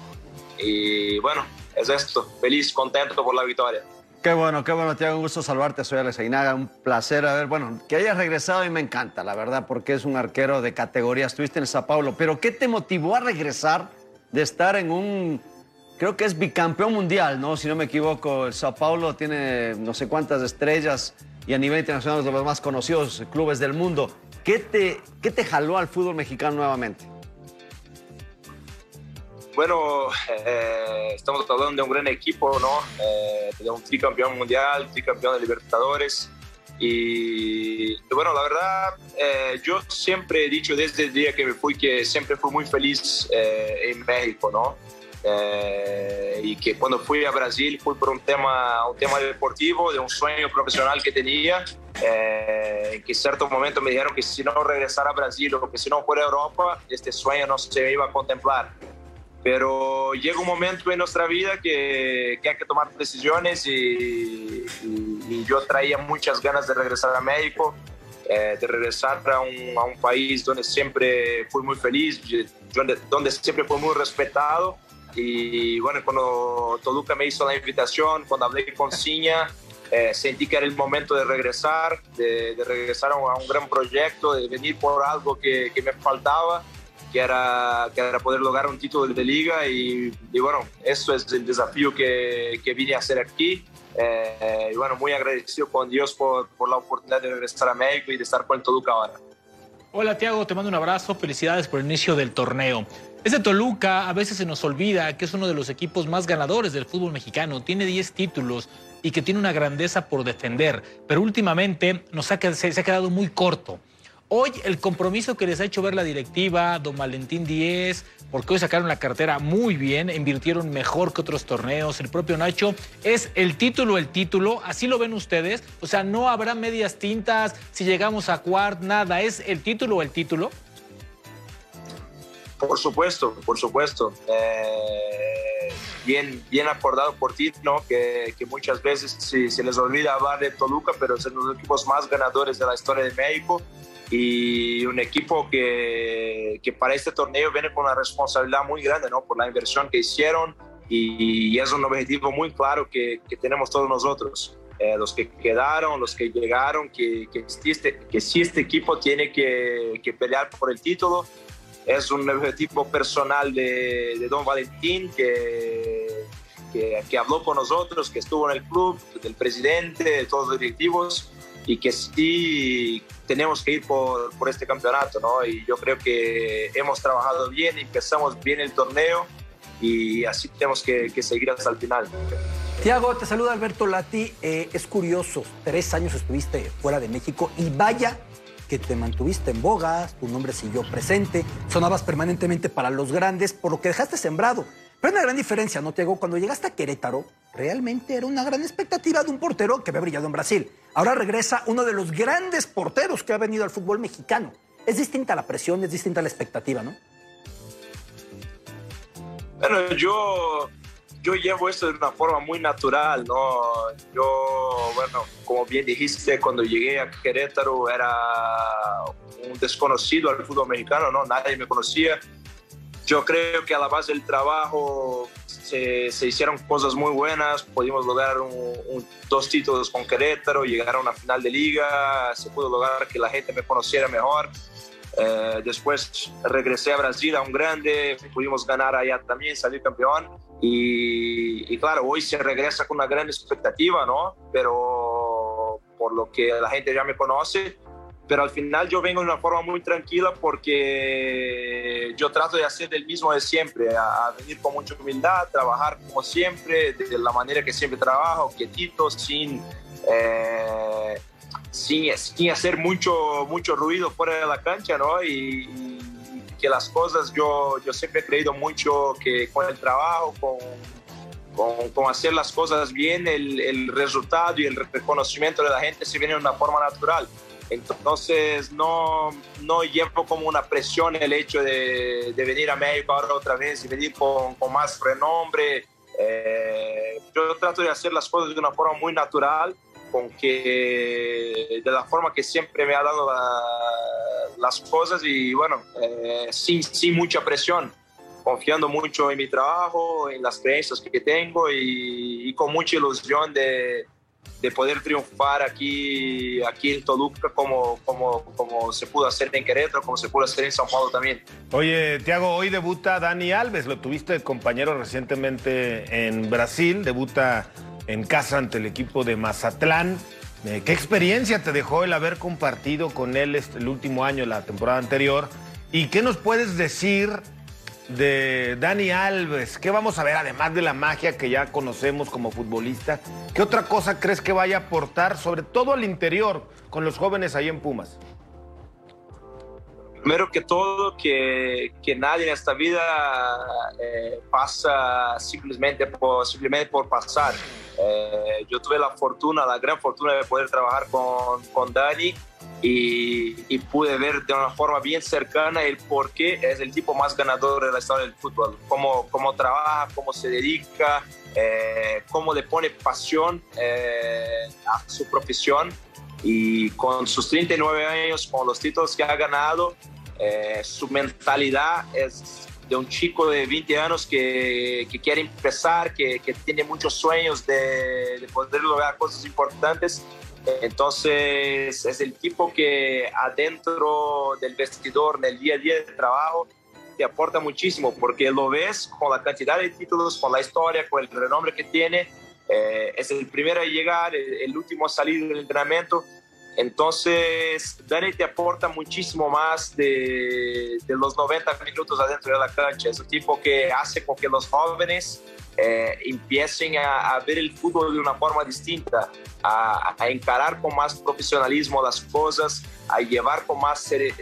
Y bueno, es esto, feliz, contento por la victoria. Qué bueno, qué bueno, Tiago, un gusto salvarte. Soy Alex Ainaga, un placer. A ver, bueno, que hayas regresado y me encanta, la verdad, porque es un arquero de categoría. Estuviste en Sao Paulo, pero ¿qué te motivó a regresar de estar en un, creo que es bicampeón mundial, ¿no? Si no me equivoco, el Sao Paulo tiene no sé cuántas estrellas y a nivel internacional es de los más conocidos clubes del mundo. ¿Qué te, qué te jaló al fútbol mexicano nuevamente? Bueno, (laughs) eh, estamos hablando de un gran equipo, ¿no? Eh, de un tricampeón mundial, tricampeón de Libertadores. Y, bueno, la verdad, eh, yo siempre he dicho desde el día que me fui que siempre fui muy feliz eh, en México, ¿no? Eh, y que cuando fui a Brasil fui por un tema, un tema deportivo, de un sueño profesional que tenía, eh, que en cierto momento me dijeron que si no regresara a Brasil o que si no fuera a Europa, este sueño no se iba a contemplar pero llega un momento en nuestra vida que, que hay que tomar decisiones y, y- y yo traía muchas ganas de regresar a México, eh, de regresar a un, a un país donde siempre fui muy feliz, donde, donde siempre fui muy respetado. Y bueno, cuando Toluca me hizo la invitación, cuando hablé con Ciña, eh, sentí que era el momento de regresar, de, de regresar a un, a un gran proyecto, de venir por algo que, que me faltaba que era, que era poder lograr un título de liga y, bueno, eso es el desafío que, que vine a hacer aquí. Eh, y bueno, muy agradecido con Dios por, por, la oportunidad de regresar a México y de estar con el Toluca ahora. Hola Tiago, te mando un abrazo, felicidades por el inicio del torneo. Ese Toluca a veces se nos olvida que es uno de los equipos más ganadores del fútbol mexicano, tiene 10 títulos y que tiene una grandeza por defender, pero últimamente nos se ha quedado muy corto. Hoy el compromiso que les ha hecho ver la directiva, don Valentín Díez, porque hoy sacaron la cartera muy bien, invirtieron mejor que otros torneos, el propio Nacho, es el título, el título, así lo ven ustedes, o sea, no habrá medias tintas si llegamos a cuart, nada, es el título, el título. Por supuesto, por supuesto. Eh, bien, bien acordado por ti, ¿no? Que, muchas veces se, se les olvida hablar de Toluca, pero son los equipos más ganadores de la historia de México y un equipo que, que, para este torneo viene con una responsabilidad muy grande, ¿no? Por la inversión que hicieron y, es un objetivo muy claro que, que tenemos todos nosotros. Eh, los que quedaron, los que llegaron, que, que, este, que si este equipo tiene que, que, pelear por el título. Es un objetivo personal de, de Don Valentín que, que, habló con nosotros, que estuvo en el club, del presidente, de todos los directivos y que sí tenemos que ir por, por, este campeonato, ¿no? Y yo creo que hemos trabajado bien, empezamos bien el torneo y así tenemos que, que seguir hasta el final. Tiago, te saluda Alberto Lati. Eh, es curioso, tres años estuviste fuera de México y vaya que te mantuviste en boga, tu nombre siguió presente, sonabas permanentemente para los grandes, por lo que dejaste sembrado. Pero hay una gran diferencia, ¿no, Tiago? Cuando llegaste a Querétaro, realmente era una gran expectativa de un portero que había brillado en Brasil. Ahora regresa uno de los grandes porteros que ha venido al fútbol mexicano. Es distinta la presión, es distinta la expectativa, ¿no? Bueno, yo, yo llevo esto de una forma muy natural, ¿no? Yo, bueno, como bien dijiste, cuando llegué a Querétaro era un desconocido al fútbol mexicano, ¿no? Nadie me conocía yo creo que a la base del trabajo se, se hicieron cosas muy buenas, pudimos lograr un, un, dos títulos con Querétaro, llegar a una final de liga, se pudo lograr que la gente me conociera mejor. Eh, después regresé a Brasil a un grande, pudimos ganar allá también, salir campeón. Y, y, claro, hoy se regresa con una gran expectativa, ¿no? Pero por lo que la gente ya me conoce, pero al final yo vengo de una forma muy tranquila porque yo trato de hacer del mismo de siempre, a, venir con mucha humildad, trabajar como siempre, de la manera que siempre trabajo, quietito, sin, eh, sin, sin, hacer mucho, mucho ruido fuera de la cancha, ¿no? Y, y, que las cosas, yo, yo siempre he creído mucho que con el trabajo, con, con, con hacer las cosas bien, el, el resultado y el reconocimiento de la gente se viene de una forma natural. Entonces no, no llevo como una presión el hecho de, de venir a México ahora otra vez y venir con, con más renombre. Eh, yo trato de hacer las cosas de una forma muy natural, con que de la forma que siempre me ha dado la, las cosas y bueno, eh, sin, sin mucha presión, confiando mucho en mi trabajo, en las creencias que tengo y, y con mucha ilusión de, de poder triunfar aquí, aquí en Toluca como, como, como se pudo hacer en Querétaro, como se pudo hacer en San Paulo también. Oye, Tiago, hoy debuta Dani Alves, lo tuviste compañero recientemente en Brasil, debuta en casa ante el equipo de Mazatlán. Eh, ¿Qué experiencia te dejó el haber compartido con él este, el último año, la temporada anterior? ¿Y qué nos puedes decir de Dani Alves. ¿Qué vamos a ver además de la magia que ya conocemos como futbolista? ¿Qué otra cosa crees que vaya a aportar, sobre todo al interior, con los jóvenes ahí en Pumas? Primero que todo, que, nadie en esta vida eh, pasa simplemente por, simplemente por pasar. Eh, yo tuve la fortuna, la gran fortuna de poder trabajar con, con Dani y, y, pude ver de una forma bien cercana el por qué es el tipo más ganador de la historia del fútbol, cómo, cómo trabaja, cómo se dedica, eh, cómo le pone pasión eh, a su profesión. Y con sus 39 años, con los títulos que ha ganado, eh, su mentalidad es de un chico de 20 años que, que quiere empezar, que, que, tiene muchos sueños de, de poder lograr cosas importantes entonces es el tipo que adentro del vestidor, en el día a día de trabajo, te aporta muchísimo porque lo ves con la cantidad de títulos, con la historia, con el renombre que tiene. Eh, es el primero a llegar, el, último a salir del entrenamiento. Entonces, Dani te aporta muchísimo más de, de, los 90 minutos adentro de la cancha. Es un tipo que hace con que los jóvenes eh, empiecen a, ver el fútbol de una forma distinta, a, encarar con más profesionalismo las cosas, a llevar con más eh,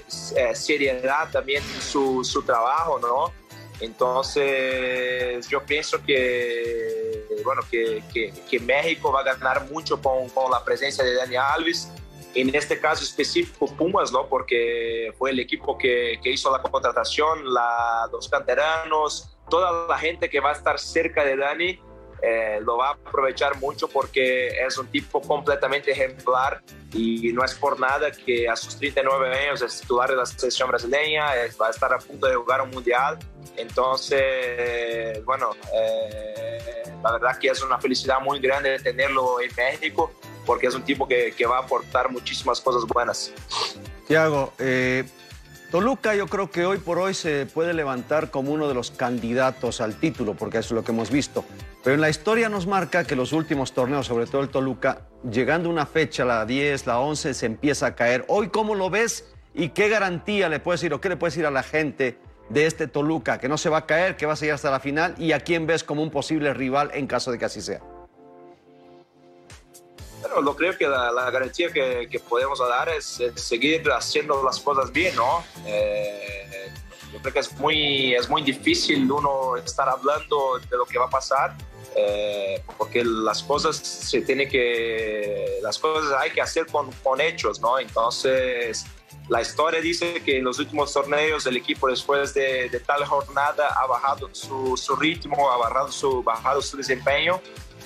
seriedad también su, su trabajo, ¿no? Entonces, yo pienso que, bueno, que, que, México va a ganar mucho con, con, la presencia de Dani Alves. En este caso específico, Pumas, ¿no? Porque fue el equipo que, que hizo la contratación, la, los canteranos, toda la gente que va a estar cerca de Dani eh, lo va a aprovechar mucho porque es un tipo completamente ejemplar y no es por nada que a sus 39 años es titular de la selección brasileña, va a estar a punto de jugar un mundial. Entonces, bueno, eh, la verdad que es una felicidad muy grande tenerlo en México porque es un tipo que, que va a aportar muchísimas cosas buenas. Tiago, eh, Toluca yo creo que hoy por hoy se puede levantar como uno de los candidatos al título, porque eso es lo que hemos visto. Pero en la historia nos marca que los últimos torneos, sobre todo el Toluca, llegando una fecha, la 10, la 11, se empieza a caer. Hoy, ¿cómo lo ves? ¿Y qué garantía le puedes decir o qué le puedes decir a la gente de este Toluca? Que no se va a caer, que va a seguir hasta la final y a quién ves como un posible rival en caso de que así sea. Bueno, lo creo que la, garantía que, podemos dar es, seguir haciendo las cosas bien, ¿no? Eh, yo creo que es muy, es muy difícil uno estar hablando de lo que va a pasar, eh, porque las cosas se tiene que, las cosas hay que hacer con, con hechos, ¿no? Entonces, la historia dice que en los últimos torneos el equipo después de, de tal jornada ha bajado su, su ritmo, ha bajado su, bajado su desempeño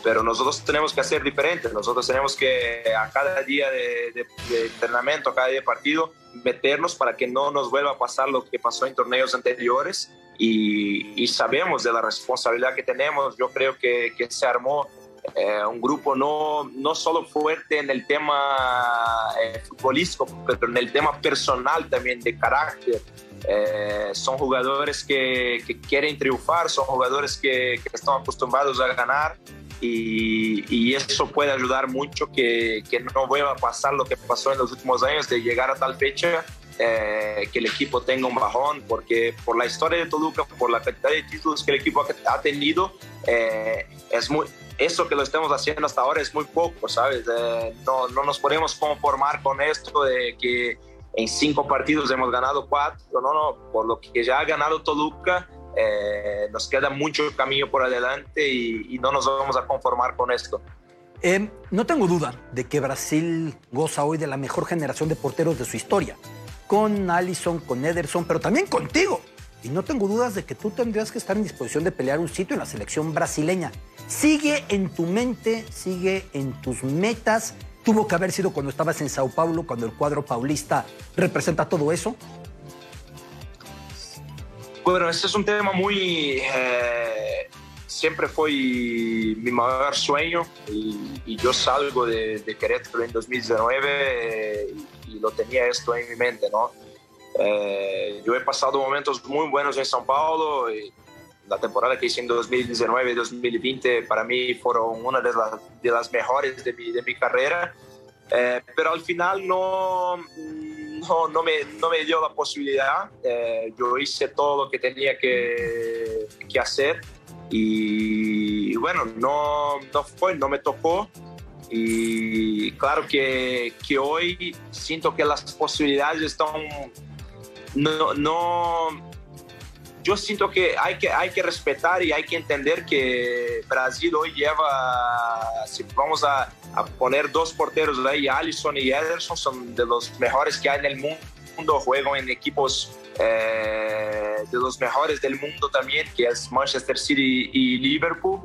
pero nosotros tenemos que hacer diferente, nosotros tenemos que a cada día de, entrenamiento, a cada día de partido, meternos para que no nos vuelva a pasar lo que pasó en torneos anteriores y, sabemos de la responsabilidad que tenemos, yo creo que, que se armó eh, un grupo no, no solo fuerte en el tema eh, futbolístico, pero en el tema personal también, de carácter. Eh, son jugadores que, que, quieren triunfar, son jugadores que, que están acostumbrados a ganar y, eso puede ayudar mucho que, que, no vuelva a pasar lo que pasó en los últimos años de llegar a tal fecha eh, que el equipo tenga un bajón porque por la historia de Toluca por la cantidad de títulos que el equipo ha tenido eh, es muy eso que lo estamos haciendo hasta ahora es muy poco sabes eh, no, no nos podemos conformar con esto de que en cinco partidos hemos ganado cuatro no no por lo que ya ha ganado Toluca eh, nos queda mucho camino por adelante y, no nos vamos a conformar con esto. Em, no tengo duda de que Brasil goza hoy de la mejor generación de porteros de su historia, con Allison, con Ederson, pero también contigo. Y no tengo dudas de que tú tendrías que estar en disposición de pelear un sitio en la selección brasileña. Sigue en tu mente, sigue en tus metas. Tuvo que haber sido cuando estabas en Sao Paulo, cuando el cuadro paulista representa todo eso. Bueno, este es un tema muy... Eh, siempre fue mi mayor sueño y, yo salgo de, de, Querétaro en 2019 eh, y, lo tenía esto en mi mente, ¿no? Eh, yo he pasado momentos muy buenos en São Paulo y la temporada que hice en 2019 y 2020 para mí fueron una de las, de las mejores de mi, de mi carrera, pero al final no no, me, no me dio la posibilidad. Eh, yo hice todo lo que tenía que, que hacer y bueno, no, no fue, no me tocó. Y claro que, que hoy siento que las posibilidades están... No, no, yo siento que hay, que hay que respetar y hay que entender que Brasil hoy lleva, si vamos a, a poner dos porteros ahí, Alisson y Ederson, son de los mejores que hay en el mundo, juegan en equipos eh, de los mejores del mundo también, que es Manchester City y Liverpool.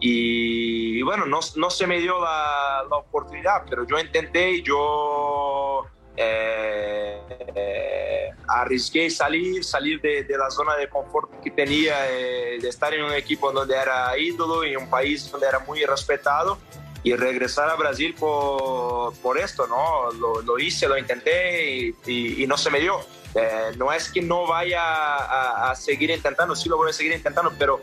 Y, bueno, no, no, se me dio la, la, oportunidad, pero yo intenté, yo eh, eh, arriesgué salir, salir de, de, la zona de confort que tenía, de estar en un equipo donde era ídolo, en un país donde era muy respetado y regresar a Brasil por, por esto, ¿no? Lo, lo, hice, lo intenté y, y, no se me dio. Eh, no es que no vaya a, a, seguir intentando, sí lo voy a seguir intentando, pero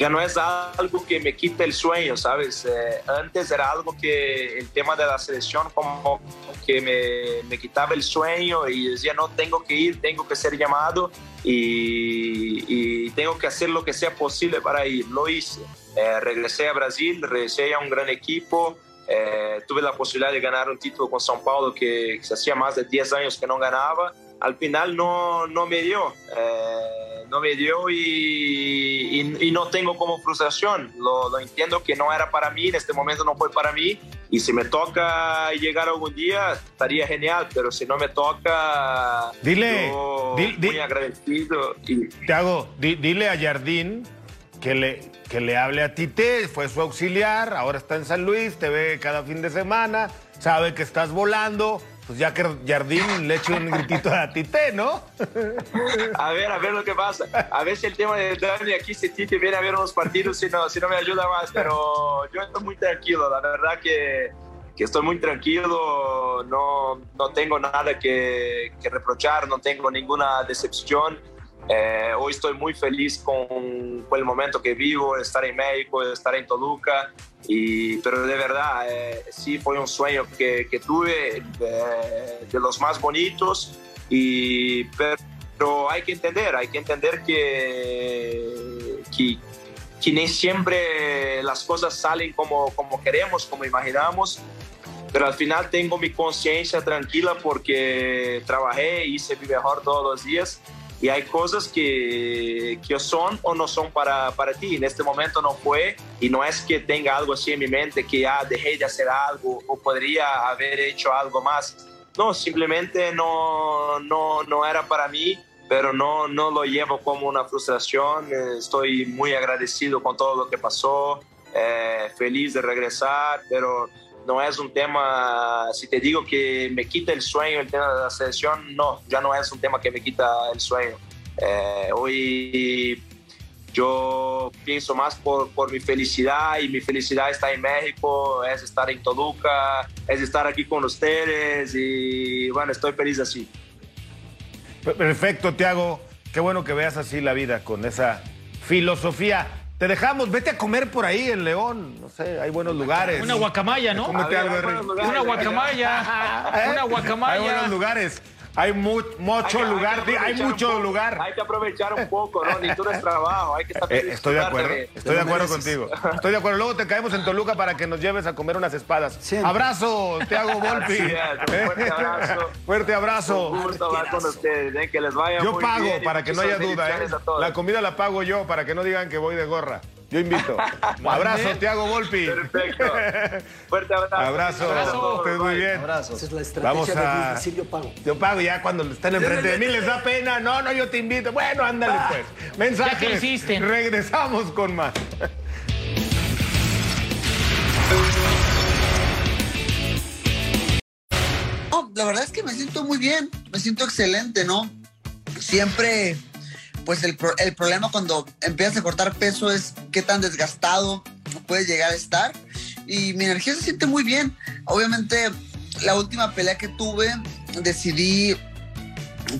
ya no es algo que me quite el sueño, ¿sabes? Eh, antes era algo que el tema de la selección como que me, me, quitaba el sueño y decía, no, tengo que ir, tengo que ser llamado y, y tengo que hacer lo que sea posible para ir. Lo hice. Eh, regresé a Brasil, regresé a un gran equipo. Eh, tuve la posibilidad de ganar un título con São Paulo que, que se hacía más de 10 años que no ganaba. Al final no, no me dio. Eh, no me dio y, y, no tengo como frustración. Lo, lo, entiendo que no era para mí, en este momento no fue para mí. Y si me toca llegar algún día, estaría genial, pero si no me toca, dile, yo di, muy agradecido. Y... Te hago, di, dile a Jardín que le, que le hable a Tite, fue su auxiliar, ahora está en San Luis, te ve cada fin de semana, sabe que estás volando pues ya que Jardín le eche un gritito a Tite, ¿no? A ver, a ver lo que pasa. A ver si el tema de Dani aquí, si Tite viene a ver unos partidos, si no, si no me ayuda más. Pero yo estoy muy tranquilo, la verdad que, que estoy muy tranquilo, no, no tengo nada que, que reprochar, no tengo ninguna decepción. Eh, hoy estoy muy feliz con, con, el momento que vivo, estar en México, estar en Toluca, y, pero de verdad eh, sí fue un sueño que, que tuve de, de, los más bonitos, y, pero hay que entender, hay que entender que, que, que ni siempre las cosas salen como, como queremos, como imaginamos, pero al final tengo mi conciencia tranquila porque trabajé, hice mi mejor todos los días y hay cosas que, que son o no son para, para ti. En este momento no fue y no es que tenga algo así en mi mente que ya ah, dejé de hacer algo o podría haber hecho algo más. No, simplemente no, no, no era para mí, pero no, no lo llevo como una frustración. Estoy muy agradecido con todo lo que pasó, eh, feliz de regresar, pero no es un tema, si te digo que me quita el sueño el tema de la selección, no, ya no es un tema que me quita el sueño. Eh, hoy yo pienso más por, por, mi felicidad y mi felicidad está en México, es estar en Toluca, es estar aquí con ustedes y bueno, estoy feliz así. Perfecto, Tiago. Qué bueno que veas así la vida con esa filosofía. Te dejamos, vete a comer por ahí en León. No sé, hay buenos lugares. Una guacamaya, ¿no? Cómete algo. Una guacamaya. Una guacamaya. Hay buenos lugares. Hay mu mucho hay lugar, hay, hay mucho poco, lugar. Hay que aprovechar un poco, ¿no? Ni todo es (laughs) trabajo, hay que saber eh, Estoy de acuerdo, de, estoy de acuerdo contigo. (laughs) Estoy de acuerdo. Luego te caemos en Toluca para que nos lleves a comer unas espadas. Sí. Abrazo, te hago (laughs) Volpi. Es, fuerte abrazo. fuerte abrazo. Un gusto hablar con ustedes, ¿eh? que les vaya Yo muy pago, bien para que no haya duda. ¿eh? La comida la pago yo, para que no digan que voy de gorra. Yo invito. (laughs) abrazo, Tiago Volpi. Perfecto. Fuerte abrazo. Abrazo. Abrazo. Estés muy bien. Abrazo. Esa es la estrategia Vamos a... de decir yo pago. Yo pago ya cuando están enfrente de mí, les da pena. No, no, yo te invito. Bueno, ándale pues. Mensajes. Ya que. Regresamos con más. No, la verdad es que me siento muy bien, me siento excelente, ¿no? Siempre, pues el, el problema cuando empiezas a cortar peso es qué tan desgastado puedes llegar a estar. Y mi energía se siente muy bien. Obviamente, la última pelea que tuve, decidí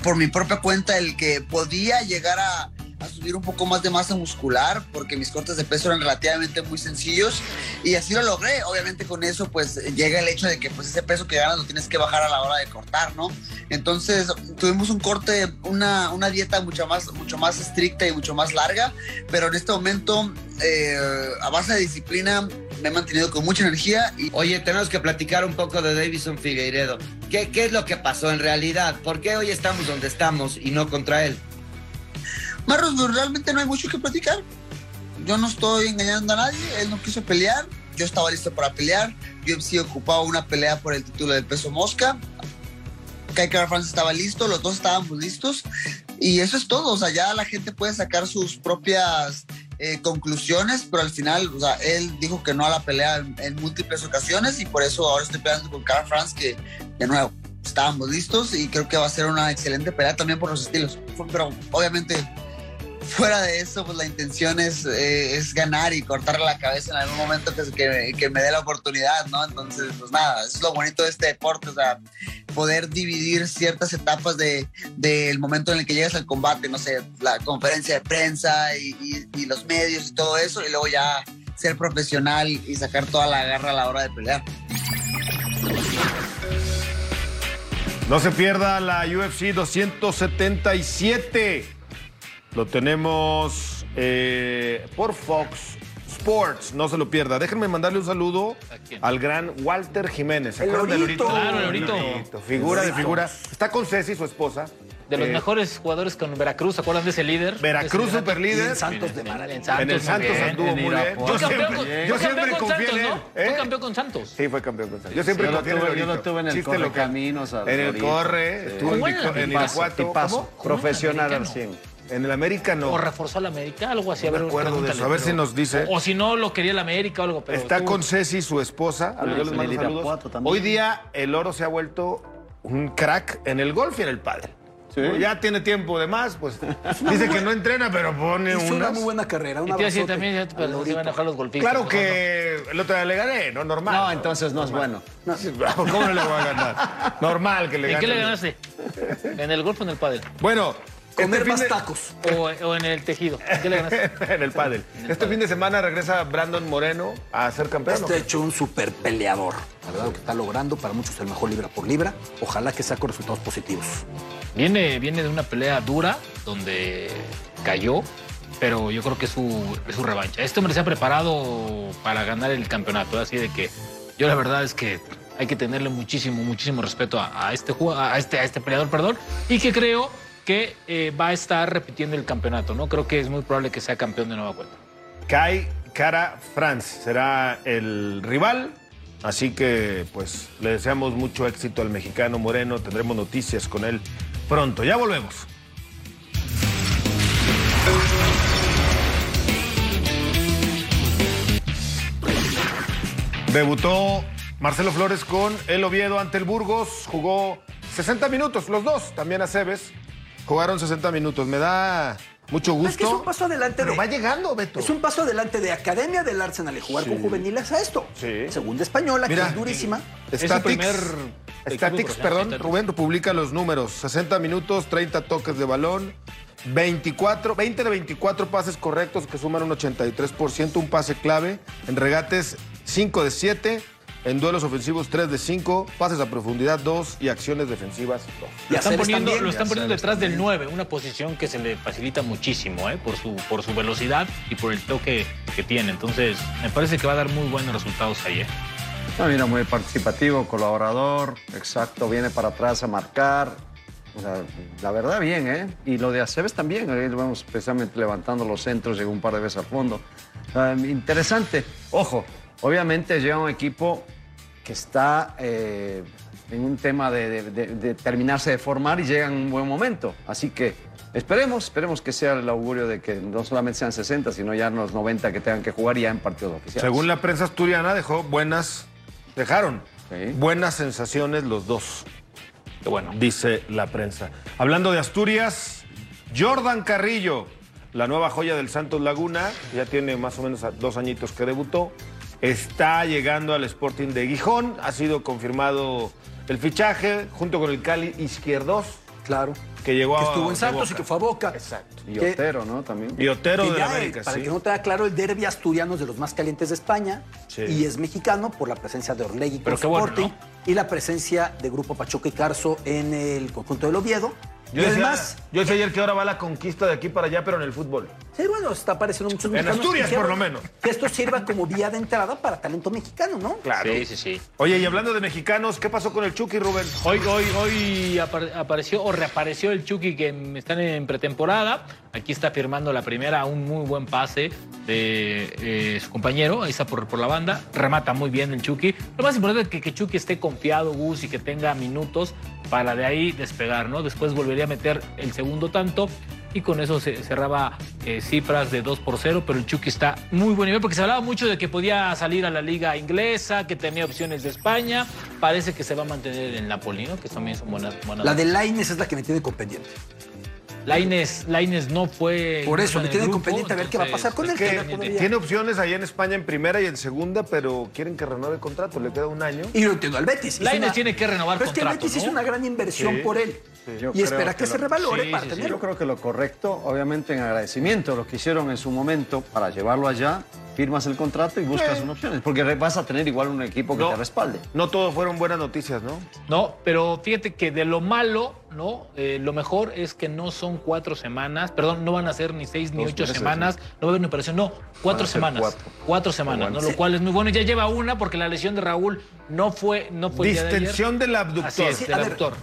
por mi propia cuenta el que podía llegar a, a subir un poco más de masa muscular porque mis cortes de peso eran relativamente muy sencillos y así lo logré. Obviamente con eso pues llega el hecho de que pues ese peso que ganas lo tienes que bajar a la hora de cortar, ¿no? Entonces tuvimos un corte, una, una dieta mucho más, mucho más estricta y mucho más larga, pero en este momento eh, a base de disciplina me he mantenido con mucha energía y Oye, tenemos que platicar un poco de Davison Figueiredo. ¿Qué, ¿Qué es lo que pasó en realidad? ¿Por qué hoy estamos donde estamos y no contra él? Marros, pues, realmente no hay mucho que platicar. Yo no estoy engañando a nadie, él no quiso pelear, yo estaba listo para pelear, yo sí ocupaba una pelea por el título del peso mosca. Kai Kara France estaba listo, los dos estábamos listos y eso es todo, o sea, ya la gente puede sacar sus propias eh, conclusiones, pero al final, o sea, él dijo que no a la pelea en, en múltiples ocasiones y por eso ahora estoy peleando con Cara France que, de nuevo, estábamos listos y creo que va a ser una excelente pelea también por los estilos. Pero obviamente fuera de eso, pues la intención es, eh, es ganar y cortarle la cabeza en algún momento que, que, me dé la oportunidad, ¿no? Entonces, pues nada, eso es lo bonito de este deporte, o sea, poder dividir ciertas etapas del de, momento en el que llegas al combate, no sé, la conferencia de prensa y, y, y los medios y todo eso, y luego ya ser profesional y sacar toda la garra a la hora de pelear. No se pierda la UFC 277. Lo tenemos eh, por Fox Sports. No se lo pierda. Déjenme mandarle un saludo al gran Walter Jiménez. ¿Se El acuerdan del Lorito. Claro, el Lorito. Figura de figura. Está con Ceci, su esposa. De los Eh, mejores jugadores con Veracruz, ¿se acuerdan de ese líder? Veracruz, Ese gran- super líder. Y en Santos de Mara. En Santos, En el Santos bien. anduvo muy bien. Fue Yo siempre, con- yo fue siempre campeón con confié en Santos, él. ¿no? ¿eh? Fue campeón con Santos. Sí, fue campeón con Santos. Yo siempre lo confié en el yo lo tuve en el. Correcaminos al En el. Corre, Sí. estuvo en, Irapuato. Profesional al Americano. 100. En el América no. O reforzó a la América, algo así. A No ver, me acuerdo de eso. A ver pero- si nos dice. O, o si no, lo quería la América o algo. Pero Está con Ceci, su esposa. A los Ah, dos les en mando el saludos. Hoy día el oro se ha vuelto un crack en el golf y en el pádel. Sí. Ya tiene tiempo de más, pues dice que no entrena, pero pone una unas. muy buena carrera. Un Y a decir también, ya, al pues, se van a enojar los golfistas. Claro ¿no? que el otro día le gané, ¿no? Normal. No, entonces no es bueno. (laughs) ¿Cómo no le voy a ganar? Normal que le ¿En gane. qué le ganaste? ¿En el golf o en el pádel? Bueno, Comer este más de- tacos. O, o en el tejido. ¿En qué le ganaste? (laughs) en el pádel. Este fin de semana regresa Brandon Moreno a ser campeón. ¿no? Está hecho un super peleador. La verdad, lo que está logrando, para muchos el mejor libra por libra. Ojalá que saque resultados positivos. Viene, viene de una pelea dura donde cayó, pero yo creo que es su, es su revancha. Este hombre se ha preparado para ganar el campeonato, así de que yo la verdad es que hay que tenerle muchísimo, muchísimo respeto a, a este, a, este, a este peleador, perdón, y que creo que eh, va a estar repitiendo el campeonato, ¿no? Creo que es muy probable que sea campeón de nueva cuenta. Kai Cara Franz será el rival. Así que, pues, le deseamos mucho éxito al mexicano Moreno. Tendremos noticias con él pronto. Ya volvemos. Debutó Marcelo Flores con el Oviedo ante el Burgos. Jugó 60 minutos, los dos. También a Cebes. Jugaron 60 minutos. Me da mucho gusto. Es que es un paso adelante Pero de- va llegando, Beto. Es un paso adelante de Academia del Arsenal y jugar con juveniles a esto. Sí. Segunda española, Mira, que es durísima. Es Statics, primer Statics, perdón, profesional. Rubén, publica los números. 60 minutos, 30 toques de balón, 24, 20 de 24 pases correctos que suman un 83%, un pase clave. En regates, 5 de 7. En duelos ofensivos, 3 de 5. Pases a profundidad, 2. Y acciones defensivas, 2. Y Lo están poniendo, lo están poniendo detrás del 9, una posición que se le facilita muchísimo ¿eh? por, su, por su velocidad y por el toque que tiene. Entonces, me parece que va a dar muy buenos resultados ahí. ¿eh? No, mira, muy participativo, colaborador, exacto, viene para atrás a marcar. O sea, la verdad, bien, ¿eh? Y lo de Aceves también, ahí lo vemos precisamente levantando los centros, llegó un par de veces al fondo. Ah, interesante. Ojo, obviamente llega un equipo que está eh, en un tema de, de- de- de terminarse de formar y llega en un buen momento. Así que esperemos, esperemos que sea el augurio de que no solamente sean 60, sino ya los 90 que tengan que jugar ya en partidos oficiales. Según la prensa asturiana, dejó buenas. Dejaron Sí. buenas sensaciones los dos. Bueno. dice la prensa. Hablando de Asturias, Jordan Carrillo, la nueva joya del Santos Laguna, ya tiene más o menos dos añitos que debutó, está llegando al Sporting de Gijón, ha sido confirmado el fichaje junto con el Cali Izquierdos, Claro. que llegó Que a estuvo en Santos y que fue a Boca. Exacto. Y que- Otero, ¿no? También. Y Otero Que de la eh, América, para sí. que no te da claro, el derby asturiano es de los más calientes de España Sí. y es mexicano por la presencia de Orlegui con bueno, Sporting ¿no? y la presencia de Grupo Pachuca y Carso en el conjunto del Oviedo. Yo y decía, además, yo decía ayer que ahora va la conquista de aquí para allá, pero en el fútbol. Sí, bueno, está apareciendo muchos En mexicanos. Asturias, que por lo menos. Que esto sirva como vía de entrada para talento mexicano, ¿no? Claro. Sí, sí, sí. Oye, y hablando de mexicanos, ¿qué pasó con el Chucky, Rubén? Hoy, hoy, hoy apare- apareció o reapareció el Chucky que están en pretemporada. Aquí está firmando la primera, un muy buen pase de eh, su compañero. Ahí está por, por la banda. Remata muy bien el Chucky. Lo más importante es que, que Chucky esté confiado, Gus, y que tenga minutos para de ahí despegar, ¿no? Después volvería a meter el segundo tanto. Y con eso se cerraba eh, cifras de 2 por 0, pero el Chucky está muy buen nivel porque se hablaba mucho de que podía salir a la liga inglesa, que tenía opciones de España. Parece que se va a mantener en Napoli, ¿no? Que también son buenas. buenas La de Laines es la que me tiene con pendiente. Laines, Laines no fue. Por eso, me el tienen grupo, con pendiente a ver qué va a pasar con él. Que que tiene opciones allá en España en primera y en segunda, pero quieren que renueve contrato. Le queda un año. Y lo entiendo al Betis. Una- tiene que renovar Pero es que el contrato, Betis ¿no? hizo una gran inversión Sí. por él. Y espera que, que se lo- revalore sí, para sí, sí. tenerlo. Yo creo que lo correcto, obviamente en agradecimiento a lo que hicieron en su momento para llevarlo allá, firmas el contrato y buscas unas opciones, porque vas a tener igual un equipo que No. te respalde. No todo fueron buenas noticias, ¿no? No, pero fíjate que de lo malo, ¿no? Eh, lo mejor es que no son cuatro semanas, perdón, no van a ser ni seis ni Dos ocho meses, semanas, no va a haber una operación, no, cuatro semanas. cuatro. Cuatro semanas, ¿no? Lo cual es muy bueno. Ya lleva una porque la lesión de Raúl no fue, no fue día de. Distensión del abductor. Así es, Sí, del a ver, abductor.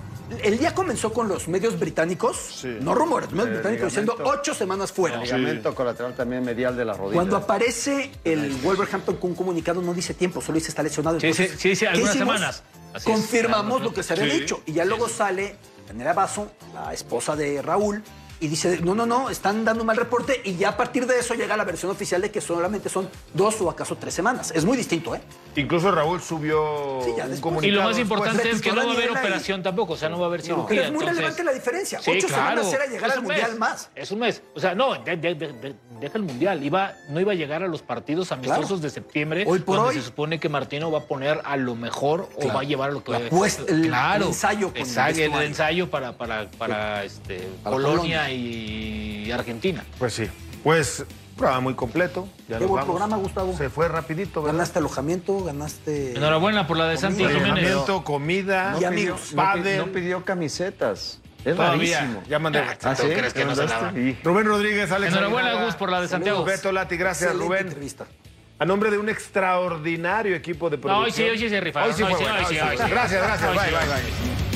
El día comenzó con los medios británicos, Sí. no rumores, los medios Eh, británicos diciendo ocho semanas fuera. Ligamento colateral también medial de la rodilla. Cuando aparece el Wolverhampton con un comunicado, no dice tiempo, solo dice está lesionado. Sí, Entonces, sí, sí, sí, ¿qué algunas hicimos? semanas. Así. Confirmamos lo que se había Sí. dicho. Y ya luego sale Daniela Basso, la esposa de Raúl, y dice, no, no, no, están dando un mal reporte. Y ya a partir de eso llega la versión oficial de que solamente son dos o acaso tres semanas. Es muy distinto, ¿eh? Incluso Raúl subió Sí, ya un después. Y lo más importante Pues, es que no va a haber y- operación tampoco, o sea, no va a haber cirugía. Pero es muy entonces- relevante la diferencia. Sí, ocho claro. semanas era llegar Es al un Mundial mes, más. Es un mes. O sea, no, de- de- de- de- deja el Mundial. Iba, no iba a llegar a los partidos amistosos Claro. de septiembre, Hoy por donde hoy. se supone que Martino va a poner a lo mejor o Claro. va a llevar a lo que La puesta- el- el ensayo con el Exacto, el, vestuario. ensayo para, para, para, este, Para Polonia, Y Argentina. Pues sí. Pues, programa muy completo. Ya Qué buen vamos. programa, Gustavo. Se fue rapidito, ¿verdad? Ganaste alojamiento, ganaste... Enhorabuena por la de Santi. Jiménez. Alojamiento, comida, Y amigos. No, pi- pádel. no pidió camisetas. Es Todavía. rarísimo. Ya mandé. ¿Ah, sí? crees que no se Rubén Rodríguez, Alex Enhorabuena, Gus, por la de Santiago. Beto Lati, gracias, Excelente Rubén. entrevista. A nombre de un extraordinario equipo de No, producción. hoy sí, hoy sí se rifaron. Hoy sí Hoy fue sí, hoy sí, hoy sí. Gracias, gracias. Bye, bye, bye.